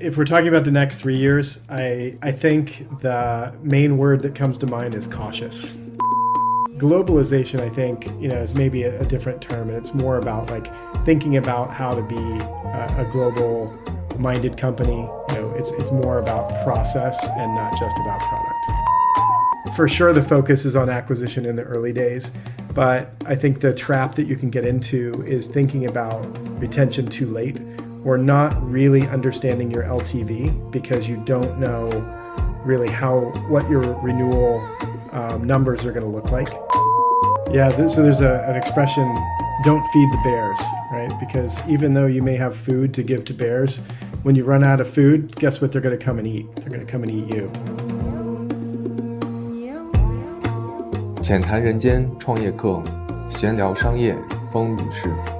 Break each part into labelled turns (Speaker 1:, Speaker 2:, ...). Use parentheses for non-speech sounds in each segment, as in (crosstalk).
Speaker 1: if we're talking about the next three years, I I think the main word that comes to mind is cautious. Globalization, I think, you know, is maybe a, a different term, and it's more about like thinking about how to be a, a global minded company. You know, it's it's more about process and not just about product. For sure, the focus is on acquisition in the early days, but I think the trap that you can get into is thinking about retention too late we're not really understanding your LTV because you don't know really how what your renewal um, numbers are going to look like. Yeah, so there's a, an expression, don't feed the bears, right? Because even though you may have food to give to bears, when you run out of food, guess what they're going to come and eat? They're going to come and eat you.
Speaker 2: 浅谈人间创业客，闲聊商业风雨事。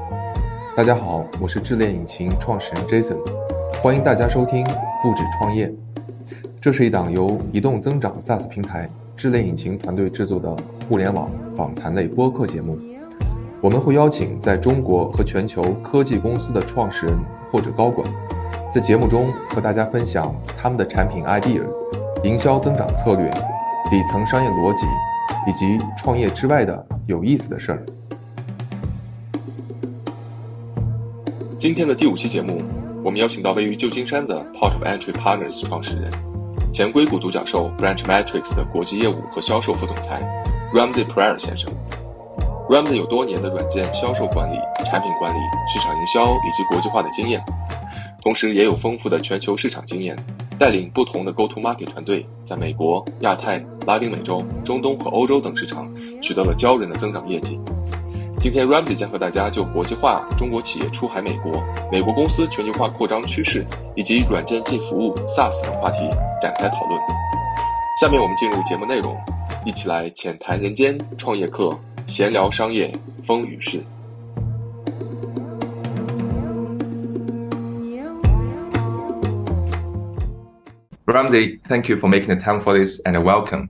Speaker 2: 大家好，我是智联引擎创始人 Jason，欢迎大家收听不止创业。这是一档由移动增长 SaaS 平台智联引擎团队制作的互联网访谈类播客节目。我们会邀请在中国和全球科技公司的创始人或者高管，在节目中和大家分享他们的产品 idea、营销增长策略、底层商业逻辑。以及创业之外的有意思的事儿。今天的第五期节目，我们邀请到位于旧金山的 Port of Entry Partners 创始人、前硅谷独角兽 Branch Metrics 的国际业务和销售副总裁 Ramsey Pryor 先生。Ramsey 有多年的软件销售管理、产品管理、市场营销以及国际化的经验，同时也有丰富的全球市场经验。带领不同的 Go-to-Market 团队，在美国、亚太、拉丁美洲、中东和欧洲等市场取得了骄人的增长业绩。今天 Ramsey 将和大家就国际化、中国企业出海美国、美国公司全球化扩张趋势以及软件即服务 SaaS 等话题展开讨论。下面我们进入节目内容，一起来浅谈人间创业课，闲聊商业风雨事。Ramsey, thank you for making the time for this and welcome.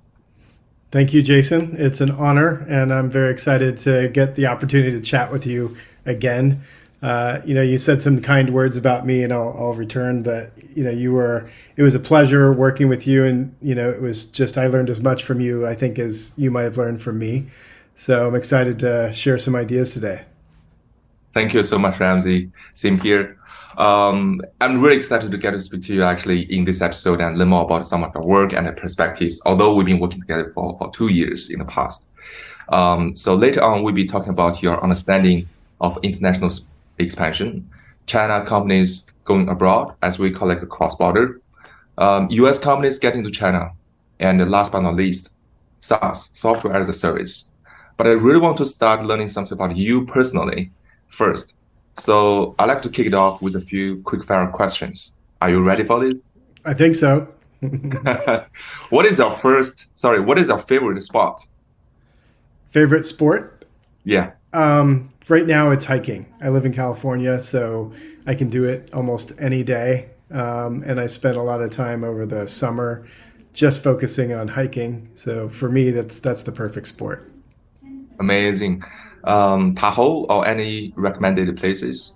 Speaker 1: Thank you, Jason. It's an honor, and I'm very excited to get the opportunity to chat with you again. Uh, you know, you said some kind words about me, and I'll, I'll, return that. You know, you were. It was a pleasure working with you, and you know, it was just I learned as much from you, I think, as you might have learned from me. So I'm excited to share some ideas today.
Speaker 2: Thank you so much, Ramsey. Same here. Um, I'm really excited to get to speak to you actually in this episode and learn more about some of your work and the perspectives, although we've been working together for, for two years in the past. Um, so later on, we'll be talking about your understanding of international expansion, China companies going abroad, as we call it cross-border, um, US companies getting to China, and last but not least, SaaS, software as a service. But I really want to start learning something about you personally first. So I'd like to kick it off with a few quick fire questions. Are you ready for this?
Speaker 1: I think so. (laughs) (laughs)
Speaker 2: what is our first, sorry, what is our favorite spot?
Speaker 1: Favorite sport?
Speaker 2: Yeah.
Speaker 1: Um, right now it's hiking. I live in California, so I can do it almost any day. Um, and I spend a lot of time over the summer just focusing on hiking. So for me, that's that's the perfect sport.
Speaker 2: Amazing um, Tahoe or any recommended places?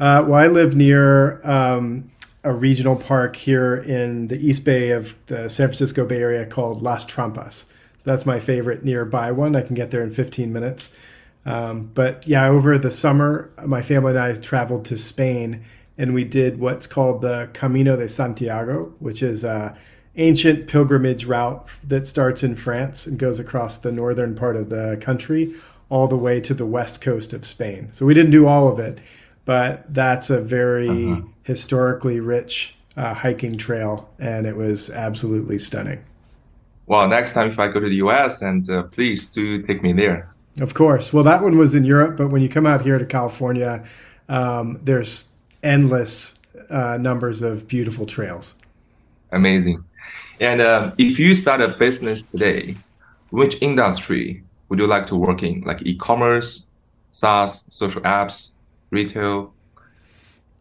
Speaker 1: Uh, well, I live near um, a regional park here in the East Bay of the San Francisco Bay Area called Las Trampas. So that's my favorite nearby one. I can get there in 15 minutes. Um, but yeah, over the summer, my family and I traveled to Spain and we did what's called the Camino de Santiago, which is a ancient pilgrimage route that starts in France and goes across the northern part of the country all the way to the west coast of Spain. So we didn't do all of it, but that's a very uh-huh. historically rich uh, hiking trail, and it was absolutely stunning.
Speaker 2: Well, next time if I go to the US, and uh, please do take me there.
Speaker 1: Of course. Well, that one was in Europe, but when you come out here to California, um, there's endless uh, numbers of beautiful trails.
Speaker 2: Amazing. And uh, if you start a business today, which industry would you like to work in, like e-commerce, SaaS, social apps, retail?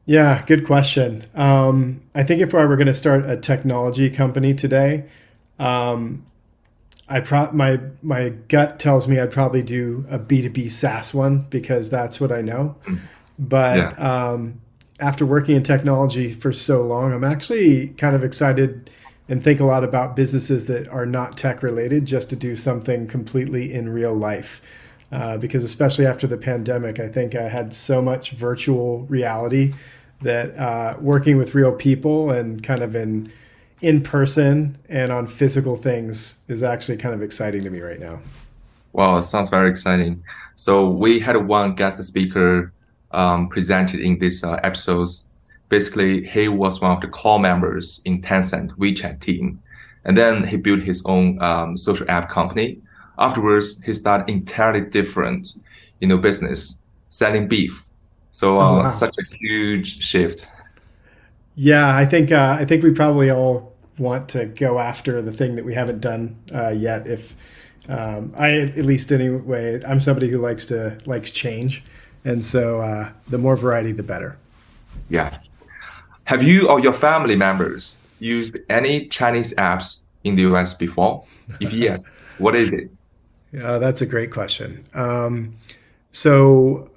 Speaker 1: Yeah, good question. Um, I think if I were going to start a technology company today, um, I pro- my my gut tells me I'd probably do a B two B SaaS one because that's what I know. Mm. But yeah. um, after working in technology for so long, I'm actually kind of excited and think a lot about businesses that are not tech related just to do something completely in real life. Uh, because especially after the pandemic, I think I had so much virtual reality that uh, working with real people and kind of in in person and on physical things is actually kind of exciting to me right now.
Speaker 2: Wow, sounds very exciting. So we had one guest speaker um, presented in this uh, episodes. Basically, he was one of the core members in Tencent WeChat team, and then he built his own um, social app company. Afterwards, he started entirely different, you know, business selling beef. So uh, oh, wow. such a huge shift.
Speaker 1: Yeah, I think uh, I think we probably all want to go after the thing that we haven't done uh, yet. If um, I, at least anyway, I'm somebody who likes to likes change, and so uh, the more variety, the better.
Speaker 2: Yeah. Have you or your family members used any Chinese apps in the US before? If yes, what is it?
Speaker 1: Yeah, that's a great question. Um, so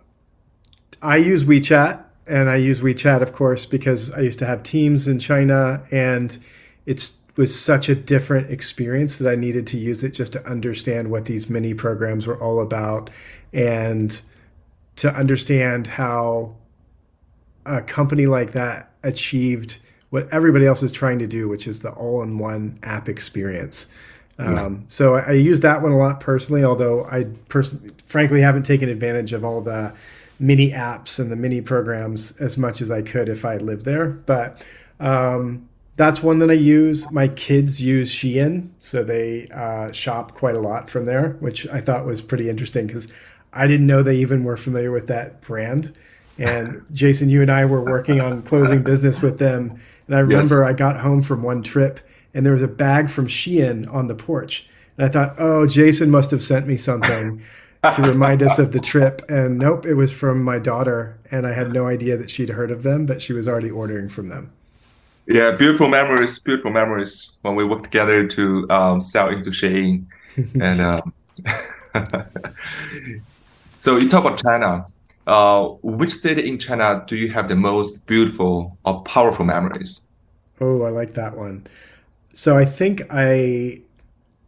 Speaker 1: I use WeChat, and I use WeChat, of course, because I used to have teams in China, and it was such a different experience that I needed to use it just to understand what these mini programs were all about, and to understand how a company like that achieved what everybody else is trying to do, which is the all-in-one app experience. Um, so I, I, use that one a lot personally, although I personally, frankly, haven't taken advantage of all the mini apps and the mini programs as much as I could if I lived there. But um, that's one that I use. My kids use Shein, so they uh, shop quite a lot from there, which I thought was pretty interesting because I didn't know they even were familiar with that brand. And Jason, you and I were working on closing business with them. And I remember yes. I got home from one trip and there was a bag from Shein on the porch. And I thought, oh, Jason must have sent me something to remind us of the trip. And nope, it was from my daughter. And I had no idea that she'd heard of them, but she was already ordering from them.
Speaker 2: Yeah, beautiful memories, beautiful memories when we worked together to um, sell into Shein. (laughs) and um, (laughs) so you talk about China. Uh, which city in China do you have the most beautiful or powerful memories?
Speaker 1: Oh, I like that one. So I think I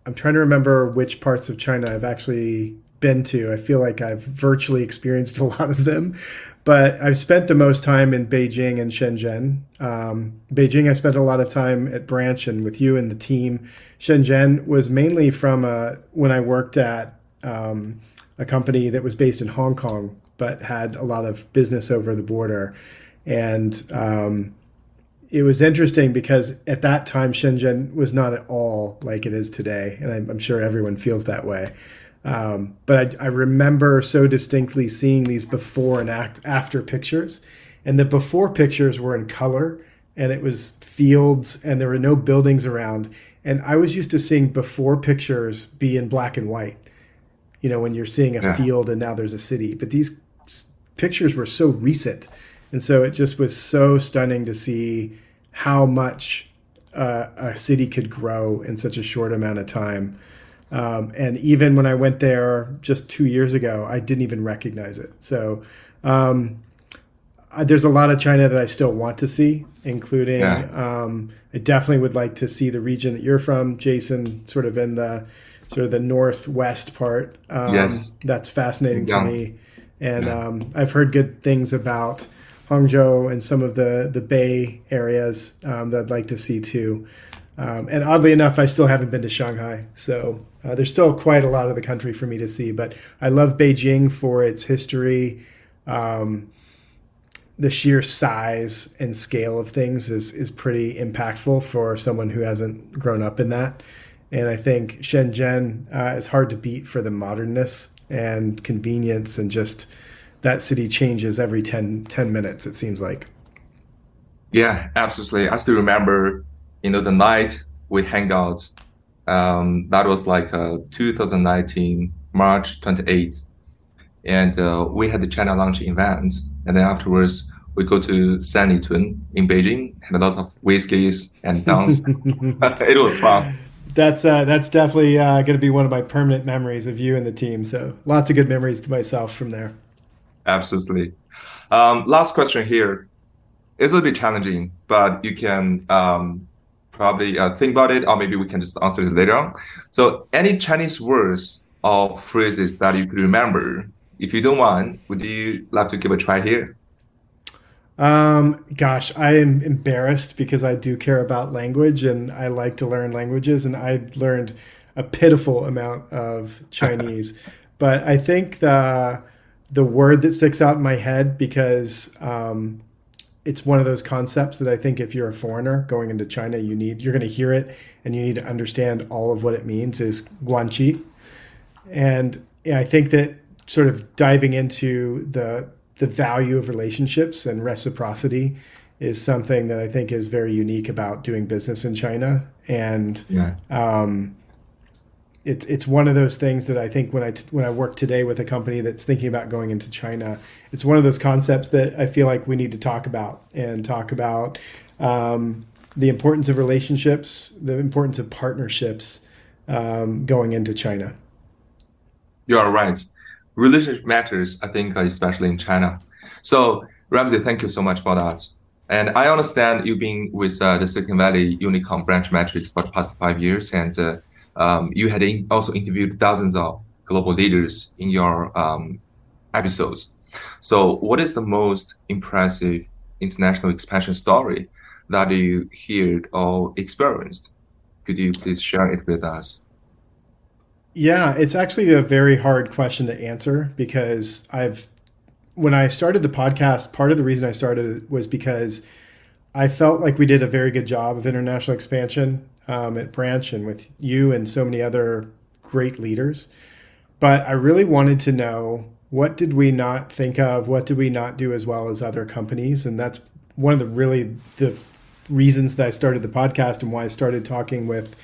Speaker 1: I'm trying to remember which parts of China I've actually been to. I feel like I've virtually experienced (laughs) a lot of them, but I've spent the most time in Beijing and Shenzhen. Um, Beijing, I spent a lot of time at Branch and with you and the team. Shenzhen was mainly from a, when I worked at um, a company that was based in Hong Kong, but had a lot of business over the border. And um, it was interesting because at that time Shenzhen was not at all like it is today, and I'm, I'm sure everyone feels that way. Um, but I, I, remember so distinctly seeing these before and after pictures, and the before pictures were in color, and it was fields, and there were no buildings around. And I was used to seeing before pictures be in black and white. You know, when you're seeing a yeah. field and now there's a city, but these pictures were so recent and so it just was so stunning to see how much uh, a city could grow in such a short amount of time. Um, and even when I went there just two years ago, I didn't even recognize it. So um, there's a lot of China that I still want to see, including yeah. um, I definitely would like to see the region that you're from, Jason, sort of in the sort of the northwest part. Um, yes. That's fascinating yeah. to me. And yeah. Um, I've heard good things about Hangzhou and some of the the Bay areas um, that I'd like to see too. Um, and oddly enough, I still haven't been to Shanghai, so uh, there's still quite a lot of the country for me to see. But I love Beijing for its history. Um, the sheer size and scale of things is is pretty impactful for someone who hasn't grown up in that. And I think Shenzhen uh, is hard to beat for the modernness and convenience and just that city changes every 10, 10 minutes, it seems like.
Speaker 2: Yeah, absolutely. I still remember, you know, the night we hang out. Um, that was like uh, 2019, March 28th. And uh, we had the China launch event. And then afterwards, we go to Sanlitun in Beijing, and lots of whiskeys and dance. (laughs) (laughs) it was fun.
Speaker 1: That's uh, that's definitely uh, going to be one of my permanent memories of you and the team. So lots of good memories to myself from there.
Speaker 2: Absolutely. Um, last question here. it's a bit challenging, but you can um, probably uh, think about it, or maybe we can just answer it later on. So, any Chinese words or phrases that you could remember? If you don't mind, would you like to give a try here?
Speaker 1: Um, gosh, I am embarrassed because I do care about language and I like to learn languages, and I learned a pitiful amount of (laughs) Chinese. but I think the the word that sticks out in my head because um, it's one of those concepts that I think if you're a foreigner going into China, you need you're going to hear it and you need to understand all of what it means is guanxi. And yeah, I think that sort of diving into the the value of relationships and reciprocity is something that I think is very unique about doing business in China. And yeah. um, it's it's one of those things that I think when I t- when I work today with a company that's thinking about going into China, it's one of those concepts that I feel like we need to talk about and talk about um, the importance of relationships, the importance of partnerships um, going into China.
Speaker 2: You are right. Relationship matters, I think, especially in China. So Ramsey, thank you so much for that. And I understand you've been with uh, the Silicon Valley Unicorn Branch Metrics for the past five years, and uh, um, you had in also interviewed dozens of global leaders in your um, episodes. So, what is the most impressive international expansion story that you heard or experienced? Could you please share it with us?
Speaker 1: Yeah, it's actually a very hard question to answer because I've, when I started the podcast, part of the reason I started it was because I felt like we did a very good job of international expansion um, at Branch and with you and so many other great leaders. But I really wanted to know what did we not think of? What did we not do as well as other companies? And that's one of the really the reasons that I started the podcast and why I started talking with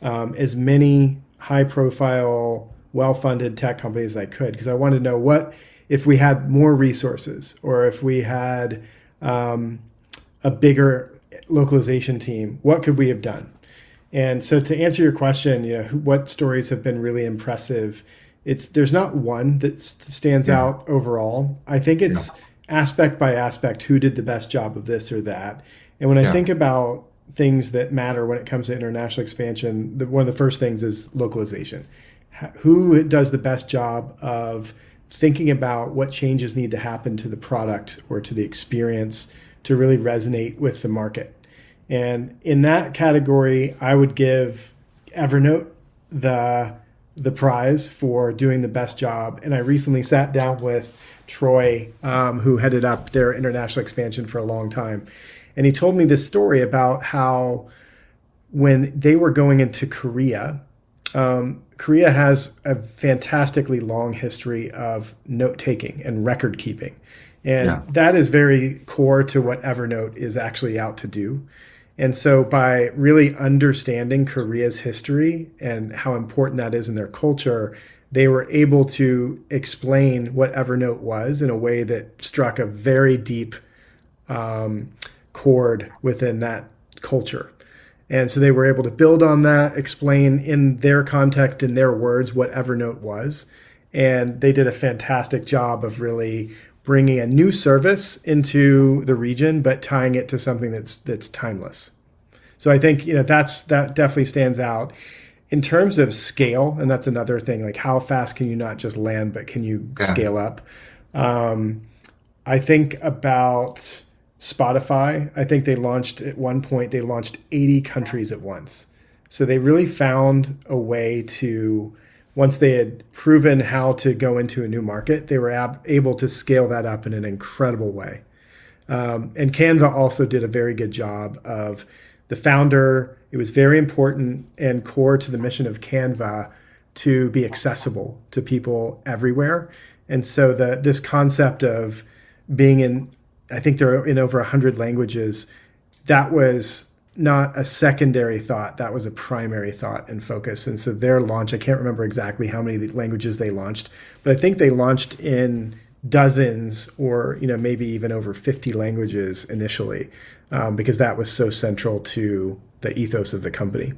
Speaker 1: um, as many high profile, well funded tech companies as I could because I wanted to know what if we had more resources or if we had um, a bigger localization team, what could we have done? And so to answer your question, you know, what stories have been really impressive? It's there's not one that stands yeah. out overall. I think it's yeah. aspect by aspect who did the best job of this or that. And when I think about things that matter when it comes to international expansion, the, one of the first things is localization. Who does the best job of thinking about what changes need to happen to the product or to the experience to really resonate with the market? And in that category, I would give Evernote the the prize for doing the best job. And I recently sat down with Troy, um, who headed up their international expansion for a long time, and he told me this story about how when they were going into Korea, um, Korea has a fantastically long history of note taking and record keeping. And yeah. that is very core to what Evernote is actually out to do. And so, by really understanding Korea's history and how important that is in their culture, they were able to explain what Evernote was in a way that struck a very deep um, chord within that culture. And so they were able to build on that, explain in their context, in their words, what Evernote was. And they did a fantastic job of really bringing a new service into the region, but tying it to something that's that's timeless. So I think you know that's that definitely stands out in terms of scale, and that's another thing. Like how fast can you not just land, but can you yeah. scale up? Um, I think about Spotify. I think they launched at one point. They launched 80 countries at once. So they really found a way to once they had proven how to go into a new market, they were ab- able to scale that up in an incredible way. Um, and Canva also did a very good job of the founder. It was very important and core to the mission of Canva to be accessible to people everywhere. And so the this concept of being in, I think they're in over hundred languages. That was not a secondary thought. That was a primary thought and focus. And so their launch i can't remember exactly how many languages they launched but i think they launched in dozens or you know maybe even over 50 languages initially um, because that was so central to the ethos of the company.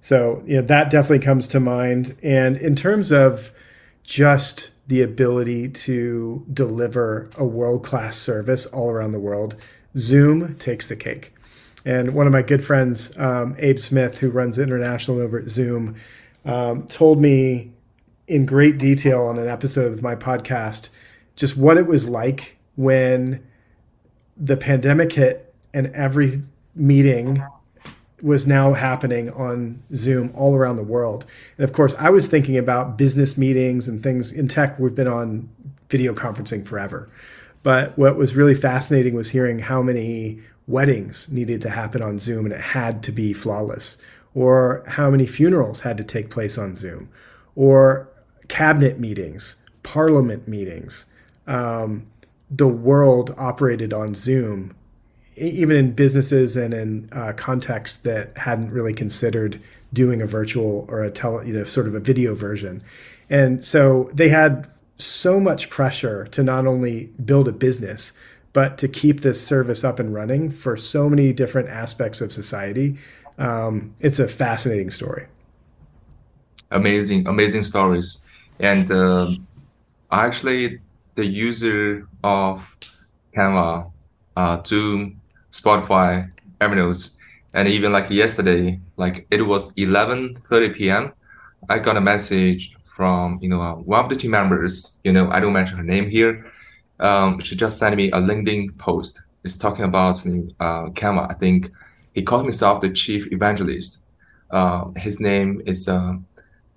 Speaker 1: So you know that definitely comes to mind. And in terms of just the ability to deliver a world-class service all around the world Zoom takes the cake. And one of my good friends, um, Abe Smith, who runs international over at Zoom, um, told me in great detail on an episode of my podcast just what it was like when the pandemic hit and every meeting was now happening on Zoom all around the world. And of course, I was thinking about business meetings and things in tech. We've been on video conferencing forever. But what was really fascinating was hearing how many weddings needed to happen on Zoom and it had to be flawless, or how many funerals had to take place on Zoom, or cabinet meetings, parliament meetings. Um, the world operated on Zoom, even in businesses and in uh, contexts that hadn't really considered doing a virtual or a tele, you know, sort of a video version. And so they had so much pressure to not only build a business, but to keep this service up and running for so many different aspects of society. Um, it's a fascinating story.
Speaker 2: Amazing, amazing stories. And uh, actually, the user of Canva, uh, Zoom, Spotify, Evernote, and even like yesterday, like it was 11:30 p.m. I got a message from you know uh, one of the team members. You know, I don't mention her name here. Um, she just sent me a LinkedIn post. It's talking about uh, Canva. I think he called himself the chief evangelist. Uh, his name is uh,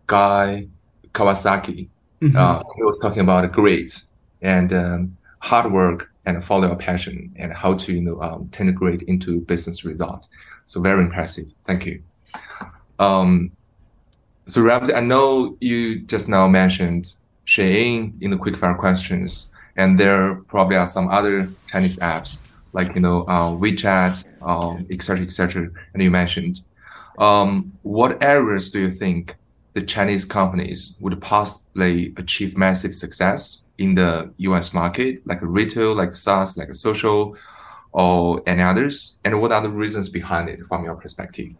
Speaker 2: Guy Kawasaki. Mm-hmm. Uh, he was talking about great and um, hard work and follow your passion and how to you know um, great into business results. So very impressive. Thank you. Um, so Ramsey, I know you just now mentioned Shein in the quickfire questions, and there probably are some other Chinese apps like you know uh, WeChat, um, et cetera, et and you mentioned. Um, what areas do you think the Chinese companies would possibly achieve massive success in the US market, like retail, like SaaS, like social, or any others? And what are the reasons behind it from your perspective?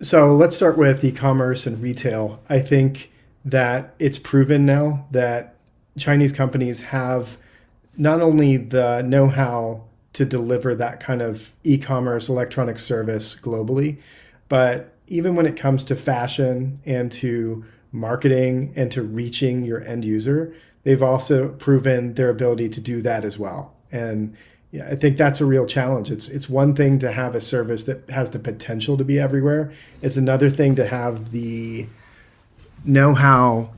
Speaker 1: So let's start with e-commerce and retail. I think that it's proven now that Chinese companies have not only the know-how to deliver that kind of e-commerce electronic service globally, but even when it comes to fashion and to marketing and to reaching your end user, they've also proven their ability to do that as well. And yeah, I think that's a real challenge. It's it's one thing to have a service that has the potential to be everywhere. It's another thing to have the know-how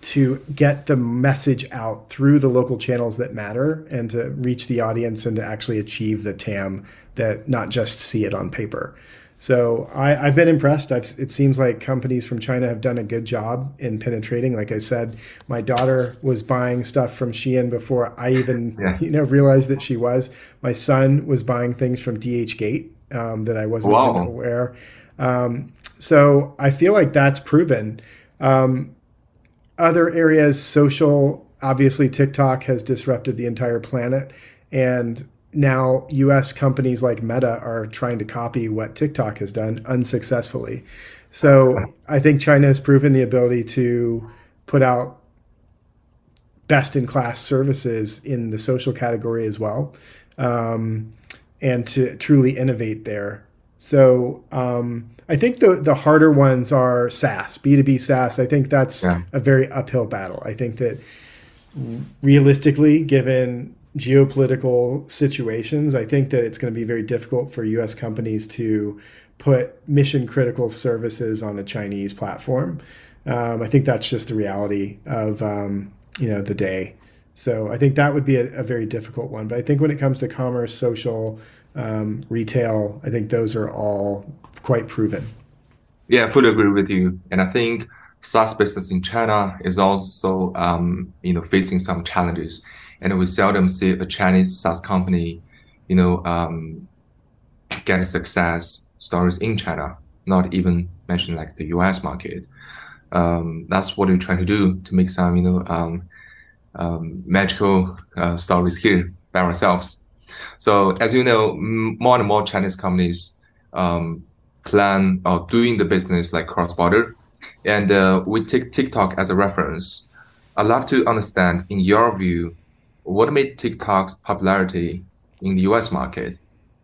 Speaker 1: to get the message out through the local channels that matter and to reach the audience and to actually achieve the TAM that not just see it on paper. So I, have been impressed. I've, it seems like companies from China have done a good job in penetrating. Like I said, my daughter was buying stuff from Shein before I even (laughs) yeah. you know realized that she was. My son was buying things from DHgate um, that I wasn't wow. even aware. Um, so I feel like that's proven. Um, other areas, social. Obviously, TikTok has disrupted the entire planet, and now US companies like Meta are trying to copy what TikTok has done unsuccessfully. So I think China has proven the ability to put out best in class services in the social category as well, um, and to truly innovate there. So um, I think the the harder ones are SaaS, B two B SaaS. I think that's yeah. a very uphill battle. I think that realistically, given geopolitical situations, I think that it's going to be very difficult for U.S. companies to put mission critical services on a Chinese platform. Um, I think that's just the reality of um, you know the day. So I think that would be a, a, very difficult one. But I think when it comes to commerce, social, um, retail, I think those are all quite proven.
Speaker 2: Yeah, I fully agree with you. And I think SaaS business in China is also um, you know facing some challenges and we seldom see a Chinese SaaS company, you know, um, get success stories in China. Not even mention like the U.S. market. Um, that's what we're trying to do to make some, you know, um, um, magical uh, stories here by ourselves. So as you know, more and more Chinese companies um, plan or doing the business like cross border, and uh, we take TikTok as a reference. I'd love to understand, in your view, what made TikTok's popularity in the US market?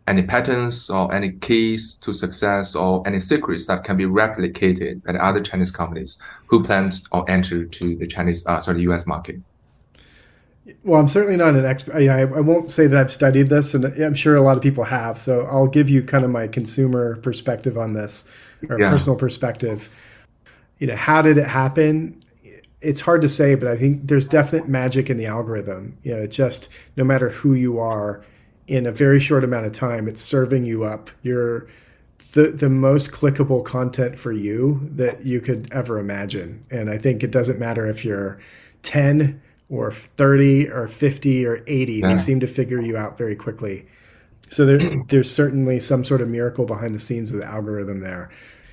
Speaker 2: Any patterns or any keys to success or any secrets that can be replicated by other Chinese companies who plan or enter to the Chinese, uh, sorry, the US market?
Speaker 1: Well, I'm certainly not an expert. I, I won't say that I've studied this, and I'm sure a lot of people have. So I'll give you kind of my consumer perspective on this, or yeah. personal perspective. You know, how did it happen? It's hard to say, but I think there's definite magic in the algorithm. You know, it just no matter who you are, in a very short amount of time, it's serving you up your the the most clickable content for you that you could ever imagine. And I think it doesn't matter if you're 10 or 30 or 50 or 80 yeah. they seem to figure you out very quickly so there, (clears throat) there's certainly some sort of miracle behind the scenes of the algorithm there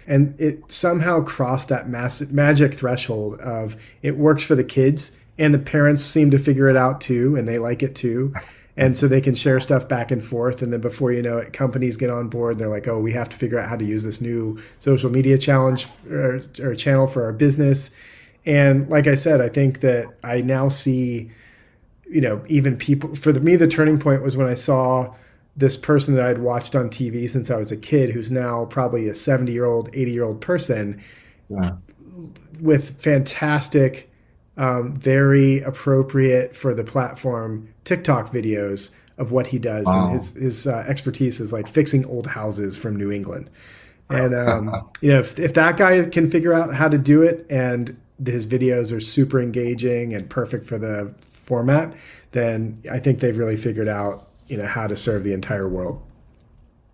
Speaker 1: and it somehow crossed that massive magic threshold of it works for the kids and the parents seem to figure it out too and they like it too. And so they can share stuff back and forth and then before you know it companies get on board and they're like oh we have to figure out how to use this new social media challenge or, or channel for our business. And like I said, I think that I now see, you know, even people, for me, the turning point was when I saw this person that I'd watched on TV since I was a kid, who's now probably a 70 year old, 80 year old person with fantastic, um, very appropriate for the platform TikTok videos of what he does. Wow. And his, his uh, expertise is like fixing old houses from New England. And, um, (laughs) you know, if, if that guy can figure out how to do it and his videos are super engaging and perfect for the format, then I think they've really figured out you know how to serve the entire world.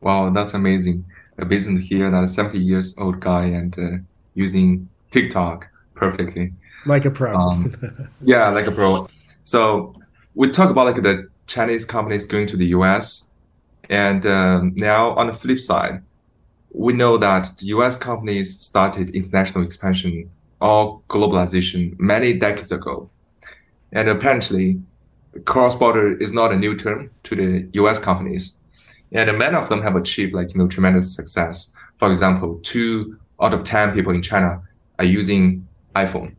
Speaker 2: Wow, that's amazing. Amazing to hear that a 70 years old guy and uh, using TikTok perfectly.
Speaker 1: Like a pro. Um, (laughs)
Speaker 2: yeah, like a pro. So we talk about like the Chinese companies going to the US, and um, now on the flip side, we know that the US companies started international expansion or globalization many decades ago. And apparently, cross-border is not a new term to the US companies. And many of them have achieved like, you know, tremendous success. For example, two out of 10 people in China are using iPhone.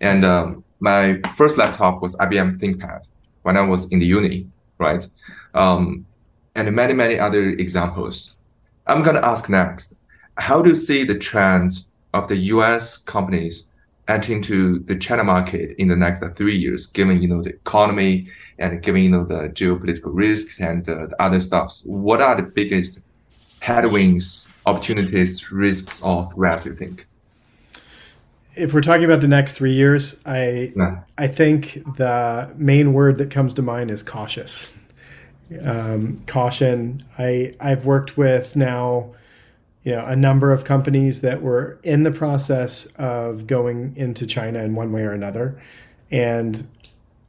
Speaker 2: And um, my first laptop was IBM ThinkPad when I was in the uni, right? Um, and many, many other examples. I'm going to ask next, how do you see the trend of the U.S. companies entering into the China market in the next three years, given you know the economy and given you know the geopolitical risks and uh, the other stuffs? What are the biggest headwinds, opportunities, risks, or threats you think?
Speaker 1: If we're talking about the next three years, I yeah. I think the main word that comes to mind is cautious. Um, caution. I I've worked with now you know a number of companies that were in the process of going into China in one way or another, and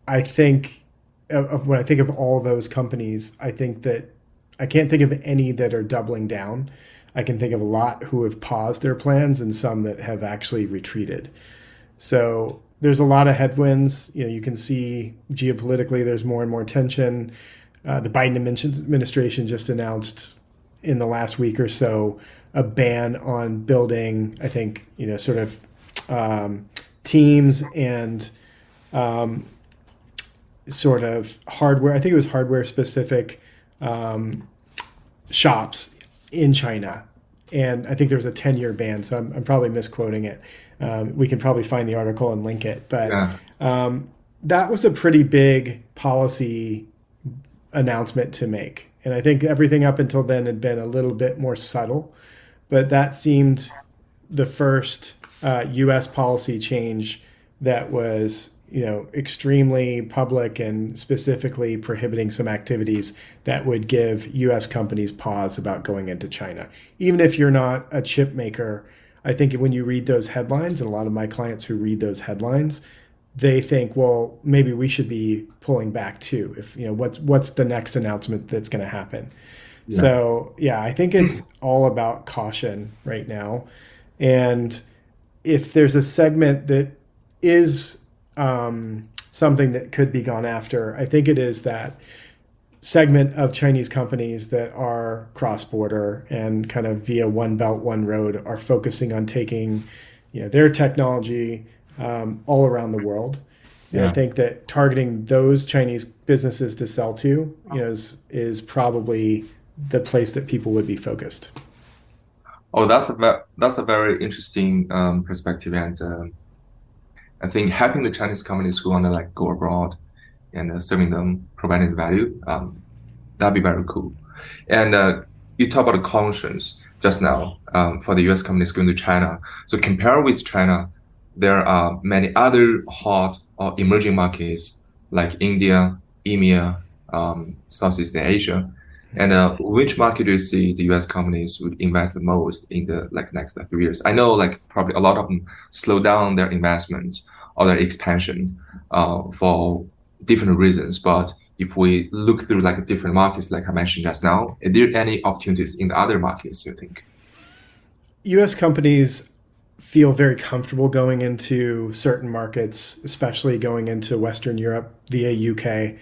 Speaker 1: I think of, when I think of all those companies, I think that I can't think of any that are doubling down. I can think of a lot who have paused their plans and some that have actually retreated. So there's a lot of headwinds. You know, you can see geopolitically there's more and more tension. Uh, the Biden administration just announced in the last week or so a ban on building, I think, you know, sort of um, teams and um, sort of hardware. I think it was hardware specific um, shops in China. And I think there was a 10 year ban, so I'm, I'm probably misquoting it. Um, we can probably find the article and link it. But yeah. Um, that was a pretty big policy announcement to make. And I think everything up until then had been a little bit more subtle but that seemed the first uh, U.S. policy change that was you know extremely public and specifically prohibiting some activities that would give US companies pause about going into China. Even if you're not a chip maker, I think when you read those headlines and a lot of my clients who read those headlines, they think, well, maybe we should be pulling back too. If you know what's what's the next announcement that's going to happen. So, yeah, I think it's (clears throat) all about caution right now. And if there's a segment that is um, something that could be gone after, I think it is that segment of Chinese companies that are cross border and kind of via one belt, one road are focusing on taking you know, their technology um, all around the world. And I think that targeting those Chinese businesses to sell to, you know, is is probably the place that people would be focused.
Speaker 2: Oh, that's a ve- that's a very interesting um, perspective, and um, I think helping the Chinese companies who want to like go abroad and uh, serving them, providing value, um, that'd be very cool. And uh, you talk about the cautions just now um, for the U.S. companies going to China. So compare with China, there are many other hot or emerging markets like India, EMEA, um, Southeast Asia and uh, which market do you see the U.S. companies would invest the most in the like next three years? I know like probably a lot of them slow down their investment or their expansion uh, for different reasons. But if we look through like different markets, like I mentioned just now, are there any opportunities in the other markets? You think?
Speaker 1: U.S. companies feel very comfortable going into certain markets, especially going into Western Europe via UK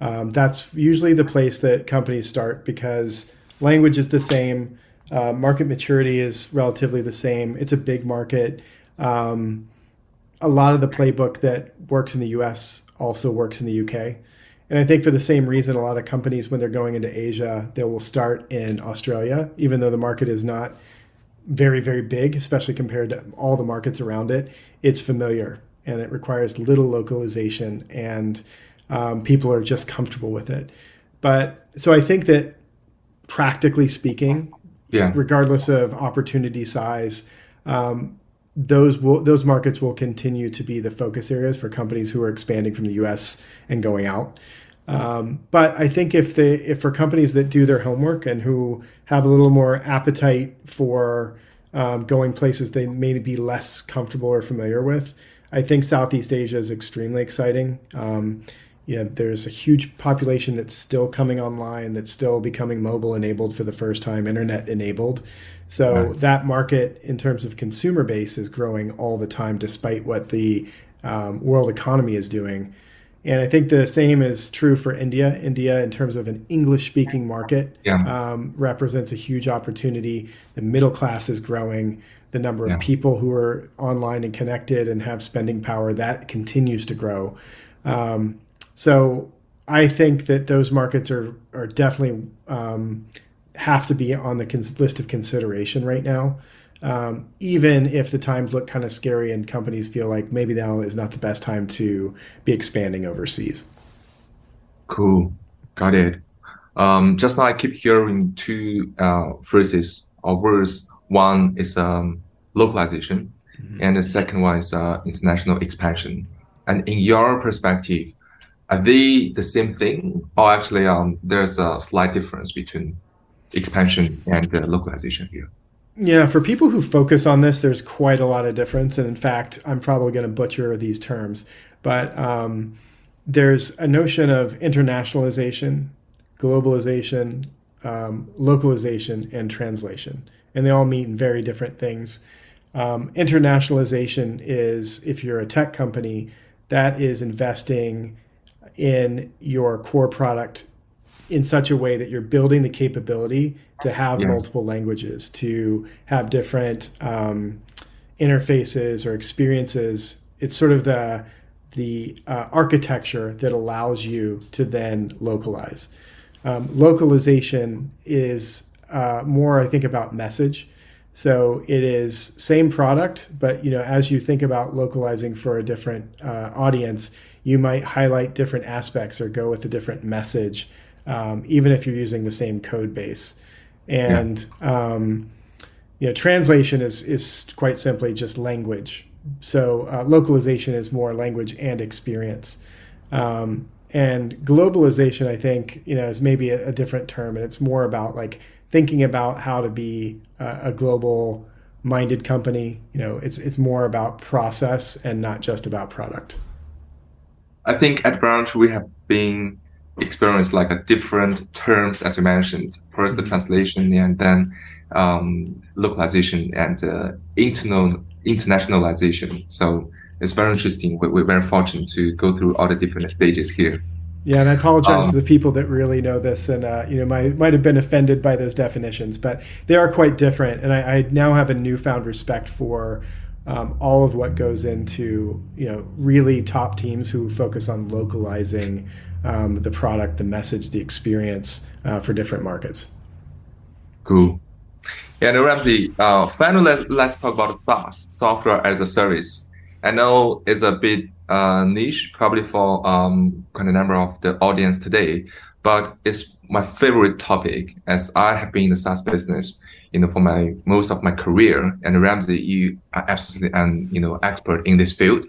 Speaker 1: um, that's usually the place that companies start because language is the same, uh, market maturity is relatively the same. It's a big market. Um, a lot of the playbook that works in the US also works in the UK. And I think for the same reason, a lot of companies, when they're going into Asia, they will start in Australia, even though the market is not very, very big, especially compared to all the markets around it. It's familiar and it requires little localization. And um, people are just comfortable with it. But so I think that practically speaking, yeah. regardless of opportunity size, um, those will, those markets will continue to be the focus areas for companies who are expanding from the U.S. and going out. Um, but I think if they if for companies that do their homework and who have a little more appetite for um, going places they may be less comfortable or familiar with, I think Southeast Asia is extremely exciting. Um, you know, there's a huge population that's still coming online, that's still becoming mobile enabled for the first time, internet enabled. So right. that market, in terms of consumer base, is growing all the time, despite what the um, world economy is doing. And I think the same is true for India. India, in terms of an English speaking market, yeah. um, represents a huge opportunity. The middle class is growing. The number yeah. of people who are online and connected and have spending power that continues to grow. Um, so I think that those markets are are definitely um, have to be on the cons- list of consideration right now. Um, even if the times look kind of scary and companies feel like maybe now is not the best time to be expanding overseas.
Speaker 2: Cool, got it. Um, just now I keep hearing two uh, phrases or words. One is um, localization, mm-hmm. and the second one is uh, international expansion. And in your perspective, are they the same thing? Or actually um, there's a slight difference between expansion and uh, localization here.
Speaker 1: Yeah for people who focus on this there's quite a lot of difference. And in fact i'm probably going to butcher these terms but um, there's a notion of internationalization globalization um, localization and translation. And they all mean very different things. Um, internationalization is if you're a tech company that is investing in your core product in such a way that you're building the capability to have yeah. multiple languages, to have different um, interfaces or experiences. It's sort of the the uh, architecture that allows you to then localize. Um, localization is uh, more, I think, about message. So it is same product, but you know, as you think about localizing for a different uh, audience, you might highlight different aspects or go with a different message, um, even if you're using the same code base. And yeah. um, you know, translation is is quite simply just language. So uh, localization is more language and experience. Um, and globalization, I think, you know, is maybe a, a, different term, and it's more about like thinking about how to be a, a global minded company. You know, it's it's more about process and not just about product.
Speaker 2: I think at Branch we have been experienced like a different terms as you mentioned. First the mm-hmm. translation and then um, localization and uh, internal internationalization. So it's very interesting. We're, we're, very fortunate to go through all the different stages here.
Speaker 1: Yeah, and I apologize um, to the people that really know this and uh, you know might might have been offended by those definitions, but they are quite different. And I, I now have a newfound respect for um, all of what goes into you know really top teams who focus on localizing um, the product, the message, the experience uh, for different markets.
Speaker 2: Cool. Yeah, and Ramsey, uh, finally, let, let's talk about SaaS, software as a service. I know it's a bit uh, niche, probably for um, quite a number of the audience today, but it's my favorite topic as I have been in the SaaS business, you know, for my most of my career. And Ramsey, you are absolutely an you know expert in this field.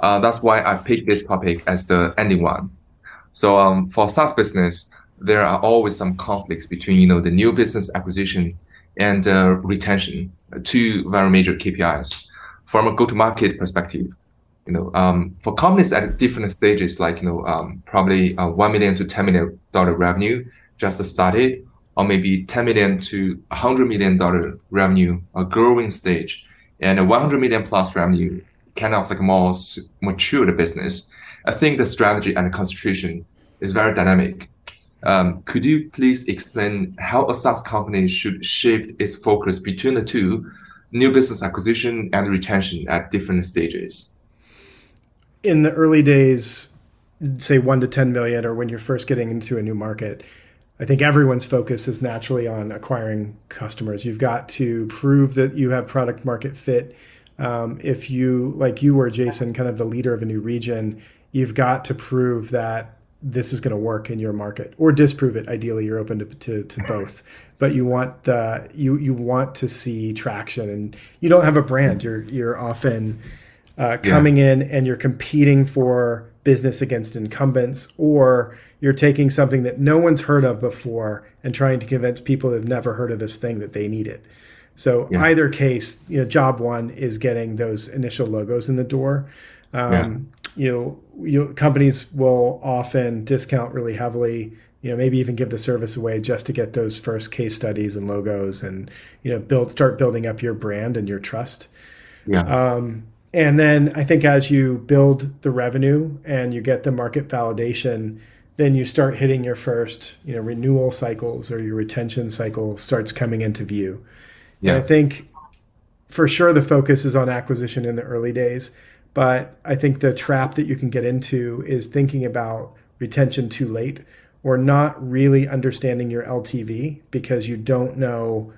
Speaker 2: Uh, that's why I picked this topic as the ending one. So um, for SaaS business, there are always some conflicts between you know the new business acquisition and uh, retention, two very major KPIs. From a go-to-market perspective, you know, um, for companies at different stages, like you know, um, probably uh, one million to ten million dollar revenue just started, or maybe ten million to hundred million dollar revenue, a growing stage, and a one hundred million plus revenue, kind of like a more matured business. I think the strategy and the concentration is very dynamic. Um, could you please explain how a SaaS company should shift its focus between the two, new business acquisition and retention at different stages?
Speaker 1: In the early days, say one to 10 million, or when you're first getting into a new market, I think everyone's focus is naturally on acquiring customers. You've got to prove that you have product market fit. Um, if you, like you were, Jason, kind of the leader of a new region, you've got to prove that this is going to work in your market or disprove it ideally you're open to, to, to, both but you want the you you want to see traction and you don't have a brand you're you're often uh, coming yeah. in and you're competing for business against incumbents or you're taking something that no one's heard of before and trying to convince people who've never heard of this thing that they need it so yeah. either case you know job one is getting those initial logos in the door. Um, yeah you know, you companies will often discount really heavily you know maybe even give the service away just to get those first case studies and logos and you know build start building up your brand and your trust. Yeah. Um, and then i think as you build the revenue and you get the market validation then you start hitting your first you know renewal cycles or your retention cycle starts coming into view. Yeah and i think for sure the focus is on acquisition in the early days but I think the trap that you can get into is thinking about retention too late or not really understanding your LTV because you don't know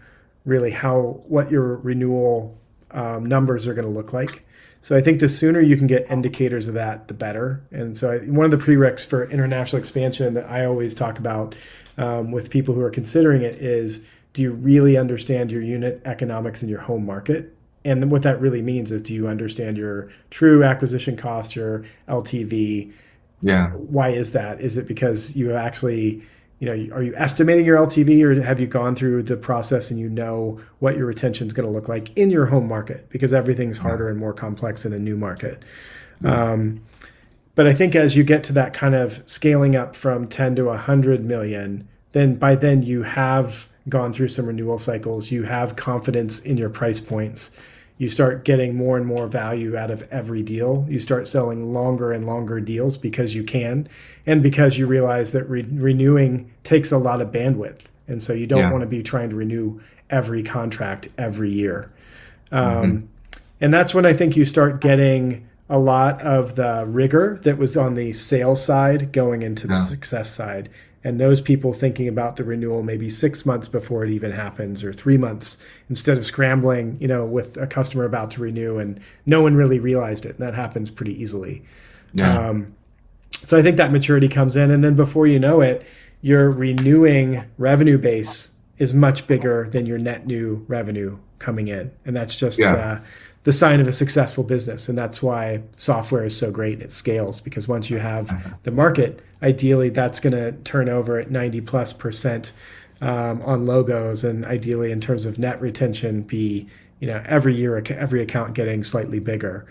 Speaker 1: really how what your renewal um, numbers are going to look like. So I think the sooner you can get indicators of that, the better. And so I, one of the prereqs for international expansion that I always talk about um, with people who are considering it is: Do you really understand your unit economics in your home market? and what that really means is do you understand your true acquisition cost your ltv
Speaker 2: yeah
Speaker 1: why is that is it because you have actually you know are you estimating your ltv or have you gone through the process and you know what your retention is going to look like in your home market? Because everything's harder and more complex in a new market. Yeah. um, but i think as you get to that kind of scaling up from 10 to 100 million then by then you have gone through some renewal cycles you have confidence in your price points you start getting more and more value out of every deal. You start selling longer and longer deals because you can, and because you realize that re- renewing takes a lot of bandwidth. And so you don't yeah. want to be trying to renew every contract every year. Um, mm-hmm. And that's when I think you start getting a lot of the rigor that was on the sales side going into the yeah. success side and those people thinking about the renewal maybe six months before it even happens or three months instead of scrambling you know with a customer about to renew and no one really realized it and that happens pretty easily yeah. um, so i think that maturity comes in and then before you know it your renewing revenue base is much bigger than your net new revenue coming in and that's just yeah. uh, the sign of a successful business. And that's why software is so great and it scales because once you have the market, ideally that's going to turn over at 90 plus percent um, on logos and ideally in terms of net retention be, you know, every year, every account getting slightly bigger.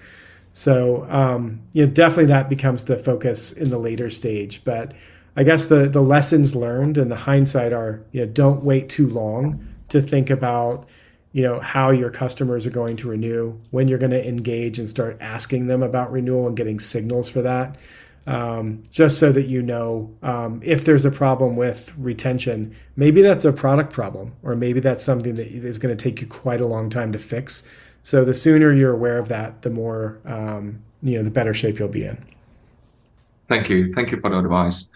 Speaker 1: So, um, you know, definitely that becomes the focus in the later stage. But I guess the, the lessons learned and the hindsight are, you know, don't wait too long to think about, you know how your customers are going to renew when you're going to engage and start asking them about renewal and getting signals for that um, just so that you know um, if there's a problem with retention maybe that's a product problem or maybe that's something that is going to take you quite a long time to fix So the sooner you're aware of that, the more um, you know, the better shape you'll be in.
Speaker 2: Thank you, thank you for the advice.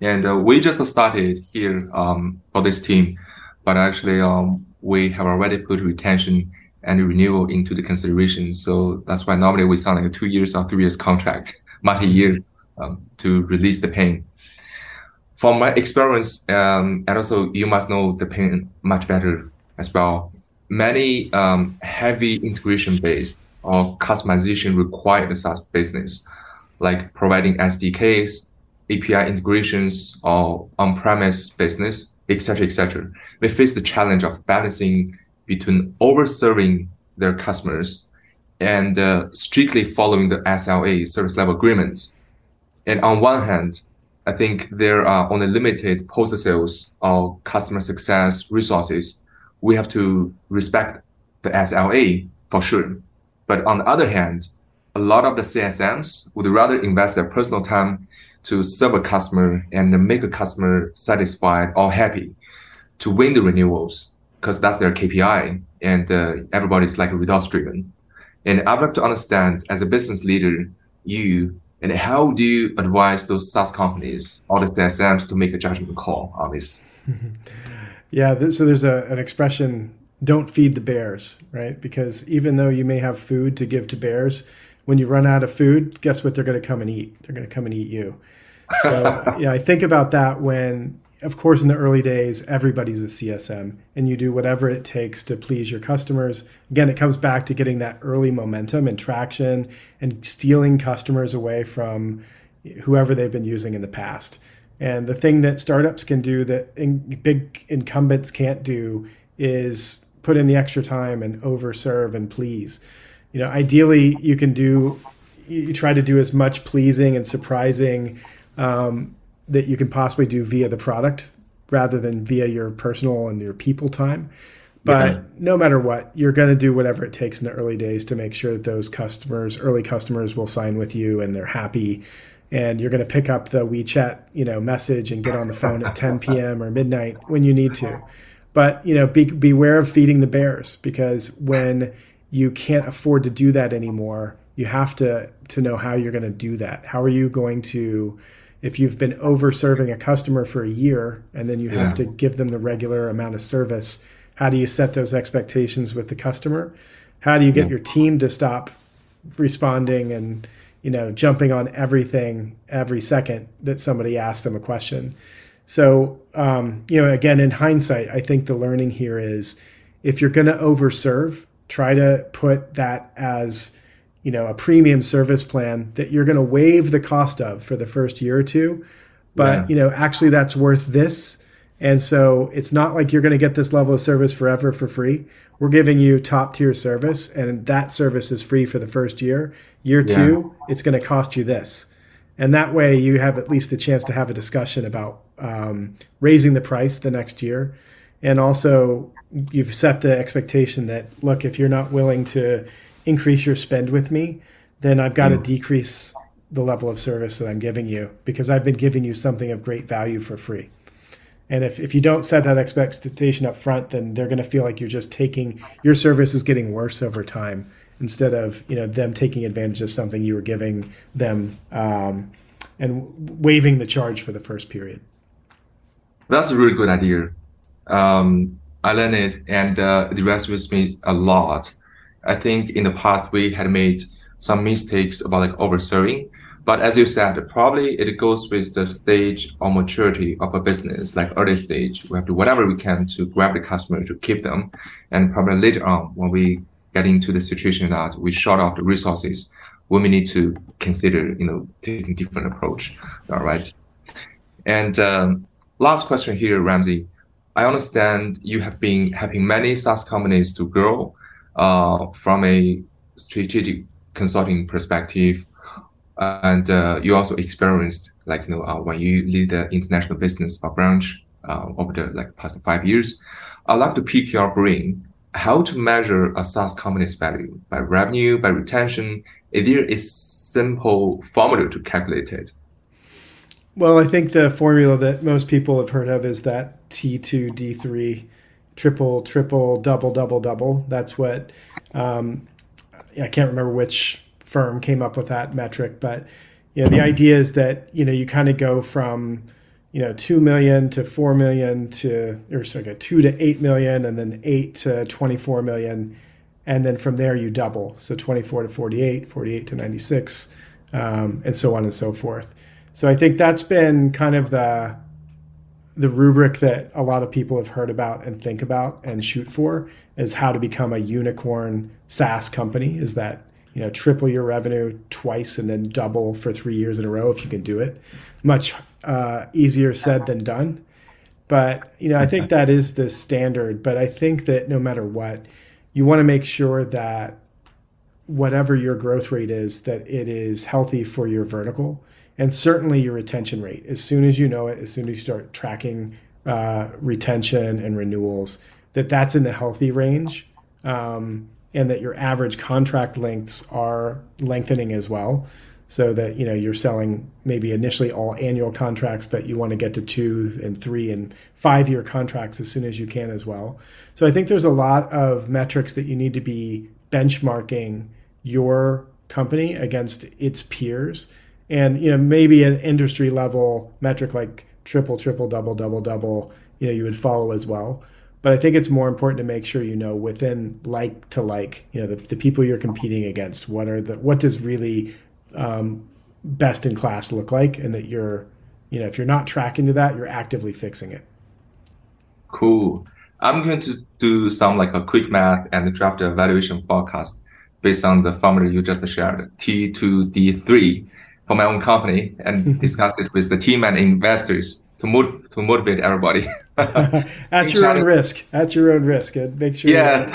Speaker 2: And uh, we just started here um, for this team, but actually um, we have already put retention and renewal into the consideration. So that's why normally we sign like a two years or three years contract, (laughs) multi-year, um, to release the pain. From my experience, um, and also you must know the pain much better as well. Many um, heavy integration based or customization required SaaS business, like providing SDKs, API integrations, or on-premise business, etc., etc. They face the challenge of balancing between over-serving their customers and uh, strictly following the SLA service level agreements. And on one hand, I think there are only limited post sales or customer success resources. We have to respect the SLA for sure. But on the other hand, a lot of the CSMs would rather invest their personal time to serve a customer and make a customer satisfied or happy to win the renewals because that's their KPI and uh, everybody's like results driven. And I'd like to understand as a business leader, you and how do you advise those SaaS companies or the CSMs to make a judgment call on this? (laughs)
Speaker 1: yeah, so there's a, an expression, don't feed the bears, right? Because even though you may have food to give to bears, when you run out of food, guess what they're going to come and eat? They're going to come and eat you. So, (laughs) yeah, I think about that when of course, in the early days, everybody's a CSM and you do whatever it takes to please your customers. Again, it comes back to getting that early momentum and traction and stealing customers away from whoever they've been using in the past. And the thing that startups can do that in, big incumbents can't do is put in the extra time and overserve and please. You know, ideally, you can do, you try to do as much pleasing and surprising um, that you can possibly do via the product rather than via your personal and your people time. But yeah. no matter what, you're going to do whatever it takes in the early days to make sure that those customers, early customers, will sign with you and they're happy. And you're going to pick up the WeChat, you know, message and get on the phone at (laughs) 10 p.m. or midnight when you need to. But you know, be, beware of feeding the bears because when you can't afford to do that anymore, you have to to know how you're going to do that. How are you going to if you've been over serving a customer for a year and then you yeah. have to give them the regular amount of service, how do you set those expectations with the customer? How do you get yeah. your team to stop responding and you know jumping on everything every second that somebody asks them a question? So um, you know, again, in hindsight, I think the learning here is if you're going to overserve, try to put that as you know a premium service plan that you're going to waive the cost of for the first year or two. But yeah. you know actually that's worth this. And so it's not like you're going to get this level of service forever for free. We're giving you top tier service and that service is free for the first year. Year yeah. two it's going to cost you this. And that way you have at least the chance to have a discussion about um, raising the price the next year. And also you've set the expectation that look if you're not willing to increase your spend with me, then I've got mm. to decrease the level of service that I'm giving you because I've been giving you something of great value for free. And if, if you don't set that expectation up front, then they're going to feel like you're just taking your service is getting worse over time instead of you know them taking advantage of something you were giving them um, and waiving the charge for the first period.
Speaker 2: That's a really good idea. Um, I learned it, and uh, it resonates me a lot. I think in the past we had made some mistakes about like overserving. But as you said, probably it goes with the stage or maturity of a business, like early stage. We have to do whatever we can to grab the customer to keep them. And probably later on, when we get into the situation that we short out the resources, we may need to consider, you know, taking different approach. All right. And um, last question here, Ramsey. I understand you have been helping many SaaS companies to grow uh, from a strategic consulting perspective, and uh, you also experienced like you know uh, when you lead the international business branch uh, over the like past five years. I'd like to pick your brain how to measure a SaaS company's value by revenue, by retention. Is there a simple formula to calculate it?
Speaker 1: Well, I think the formula that most people have heard of is that T2D3 triple, triple, double, double, double. That's what um, I can't remember which firm came up with that metric, but you know the idea is that you know you kind of go from you know 2 million to 4 million to or sorry 2 to 8 million and then 8 to 24 million and then from there you double so 24 to 48 48 to 96 um, and so on and so forth so i think that's been kind of the the rubric that a lot of people have heard about and think about and shoot for is how to become a unicorn SaaS company. Is that you know triple your revenue twice and then double for three years in a row if you can do it. Much uh, easier said than done. But you know I think that is the standard. But I think that no matter what, you want to make sure that whatever your growth rate is, that it is healthy for your vertical and certainly your retention rate. As soon as you know it, as soon as you start tracking uh, retention and renewals, that that's in the healthy range, um, and that your average contract lengths are lengthening as well. So that you know you're selling maybe initially all annual contracts, but you want to get to two and three and five year contracts as soon as you can as well. So I think there's a lot of metrics that you need to be benchmarking your company against its peers and you know maybe an industry level metric like triple triple double double double you know you would follow as well. But i think it's more important to make sure you know within like to like you know the, the people you're competing against what are the what does really um, best in class look like? And that you're you know if you're not tracking to that you're actively fixing it.
Speaker 2: Cool. I'm going to do some like a quick math and draft a valuation forecast based on the formula you just shared t2d3 for my own company and (laughs) discuss it with the team and investors to to motivate everybody. (laughs)
Speaker 1: At your own risk. At your own risk. And make sure.
Speaker 2: Yes.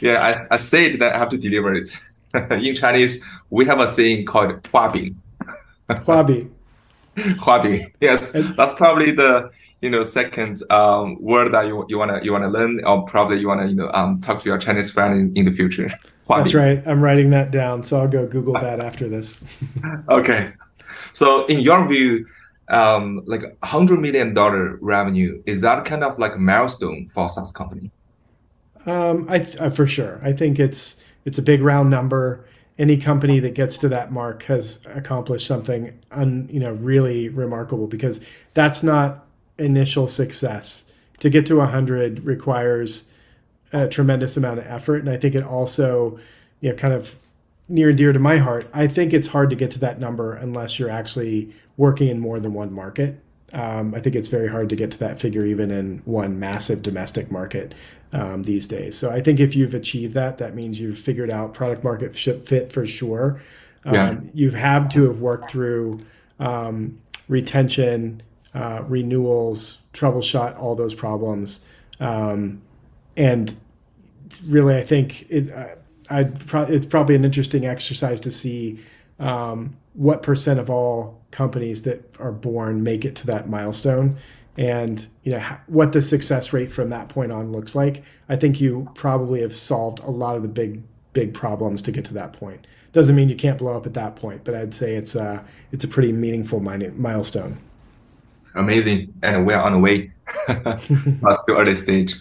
Speaker 2: yeah, I, I said that I have to deliver it. (laughs) In Chinese, we have a saying called "huabing."
Speaker 1: Huabi.
Speaker 2: Huabi. Yes, and, that's probably the you know second um, word that you you wanna you wanna learn, or probably you wanna you know um, talk to your Chinese friend in, in the future.
Speaker 1: That's right. I'm writing that down, so I'll go Google that after this.
Speaker 2: okay. So, in your view, um, like hundred million dollar revenue is that kind of like a milestone for a SaaS company?
Speaker 1: Um, I, I for sure. I think it's it's a big round number. Any company that gets to that mark has accomplished something un, you know really remarkable because that's not initial success. To get to 100 requires a tremendous amount of effort. And I think it also, you know, kind of near and dear to my heart. I think it's hard to get to that number unless you're actually working in more than one market. Um, I think it's very hard to get to that figure even in one massive domestic market um, these days. So I think if you've achieved that, that means you've figured out product market fit for sure. Um, yeah. You've had to have worked through um, retention, uh, renewals, troubleshot all those problems. Um, and really, I think it, I'd pro- it's probably an interesting exercise to see um, what percent of all companies that are born make it to that milestone and you know what the success rate from that point on looks like. I think you probably have solved a lot of the big big problems to get to that point. Doesn't mean you can't blow up at that point but i'd say it's a it's a pretty meaningful milestone.
Speaker 2: Amazing. And we're on the way. But still early stage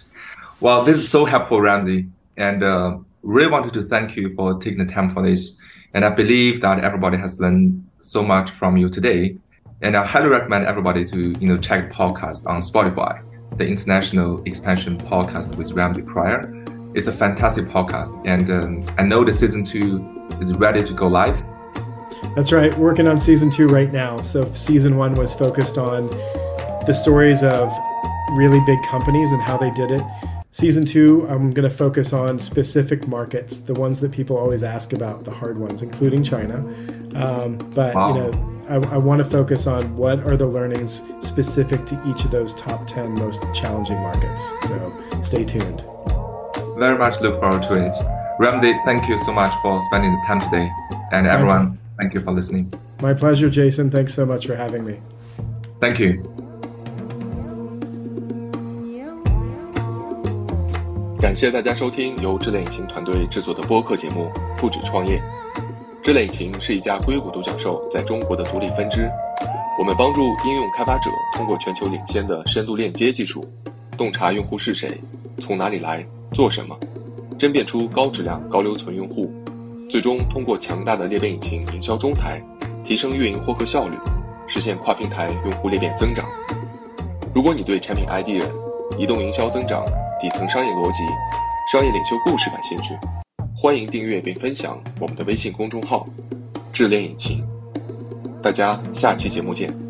Speaker 2: well, this is so helpful, Ramsey, and uh, really wanted to thank you for taking the time for this. And I believe that everybody has learned so much from you today. And I highly recommend everybody to you know check podcast on Spotify, the International Expansion Podcast with Ramsey Pryor. It's a fantastic podcast, and um, I know the season two is ready to go live.
Speaker 1: That's right, working on season two right now. So season one was focused on the stories of really big companies and how they did it. Season two, I'm going to focus on specific markets, the ones that people always ask about, the hard ones, including China. Um, but wow. you know, I, I want to focus on what are the learnings specific to each of those top ten most challenging markets. So stay tuned.
Speaker 2: Very much look forward to it. Ramsey, thank you so much for spending the time today, and everyone, thank you for listening.
Speaker 1: My pleasure, Jason. Thanks so much for having me.
Speaker 2: Thank you. 感谢大家收听由智联引擎团队制作的播客节目《不止创业》。智联引擎是一家硅谷独角兽在中国的独立分支，我们帮助应用开发者通过全球领先的深度链接技术，洞察用户是谁，从哪里来，做什么，
Speaker 3: 甄别出高质量、高留存用户，最终通过强大的裂变引擎营销中台，提升运营获客效率，实现跨平台用户裂变增长。如果你对产品 idea、移动营销增长、底层商业逻辑、商业领袖故事感兴趣，欢迎订阅并分享我们的微信公众号“智联引擎”。大家下期节目见。